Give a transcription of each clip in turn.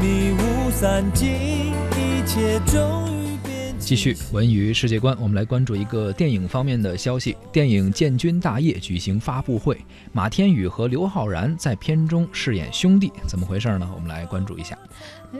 迷雾散尽，一切终于变继续文娱世界观，我们来关注一个电影方面的消息。电影《建军大业》举行发布会，马天宇和刘昊然在片中饰演兄弟，怎么回事呢？我们来关注一下。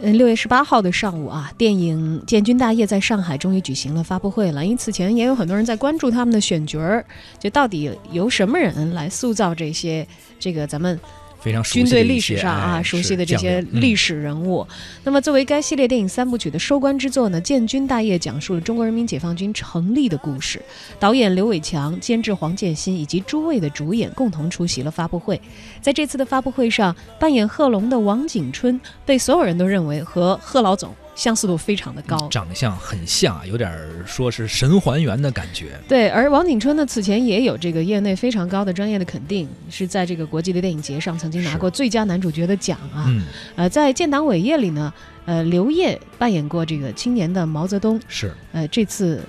呃，六月十八号的上午啊，电影《建军大业》在上海终于举行了发布会了。因此前也有很多人在关注他们的选角儿，就到底由什么人来塑造这些这个咱们。非常军队历史上啊熟悉的这些历史人物。那么，作为该系列电影三部曲的收官之作呢，《建军大业》讲述了中国人民解放军成立的故事。导演刘伟强、监制黄建新以及诸位的主演共同出席了发布会。在这次的发布会上，扮演贺龙的王景春被所有人都认为和贺老总。相似度非常的高，长相很像，有点说是神还原的感觉。对，而王景春呢，此前也有这个业内非常高的专业的肯定，是在这个国际的电影节上曾经拿过最佳男主角的奖啊。呃，在建党伟业里呢，呃，刘烨扮演过这个青年的毛泽东。是，呃，这次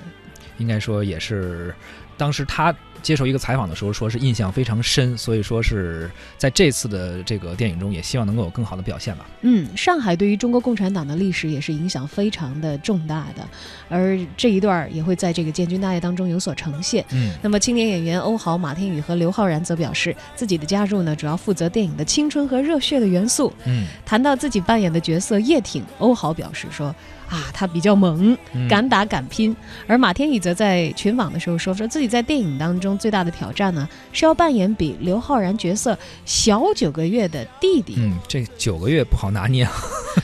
应该说也是当时他。接受一个采访的时候，说是印象非常深，所以说是在这次的这个电影中，也希望能够有更好的表现吧。嗯，上海对于中国共产党的历史也是影响非常的重大的，而这一段也会在这个建军大业当中有所呈现。嗯，那么青年演员欧豪、马天宇和刘昊然则表示，自己的加入呢，主要负责电影的青春和热血的元素。嗯，谈到自己扮演的角色叶挺，欧豪表示说。啊，他比较猛，敢打敢拼。而马天宇则在群访的时候说，说自己在电影当中中最大的挑战呢，是要扮演比刘昊然角色小九个月的弟弟。嗯，这九个月不好拿捏。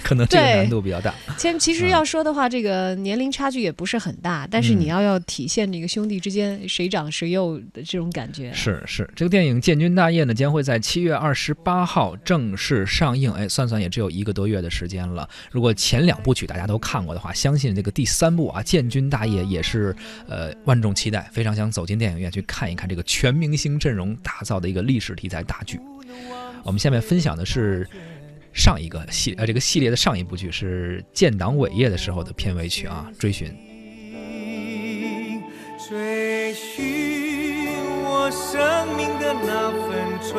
可能这个难度比较大。其实，其实要说的话，这个年龄差距也不是很大，但是你要要体现这个兄弟之间谁长谁幼的这种感觉。是是，这个电影《建军大业》呢，将会在七月二十八号正式上映。哎，算算也只有一个多月的时间了。如果前两部曲大家都看过的话，相信这个第三部啊，《建军大业》也是呃万众期待，非常想走进电影院去看一看这个全明星阵容打造的一个历史题材大剧。我们下面分享的是。上一个系呃这个系列的上一部剧是建党伟业的时候的片尾曲啊，追寻。追寻我生命的那份纯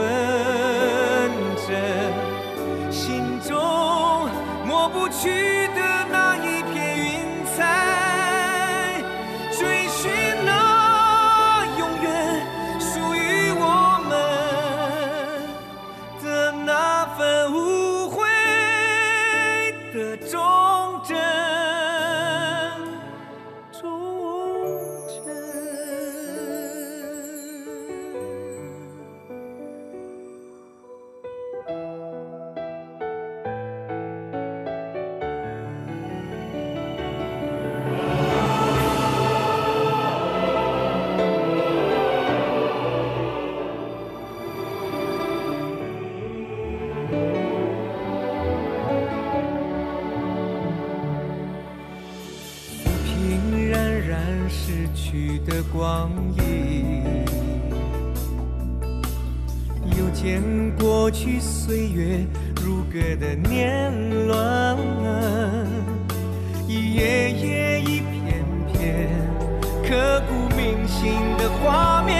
逝去的光阴，又见过去岁月如歌的年轮，一页页，一片片，刻骨铭心的画面。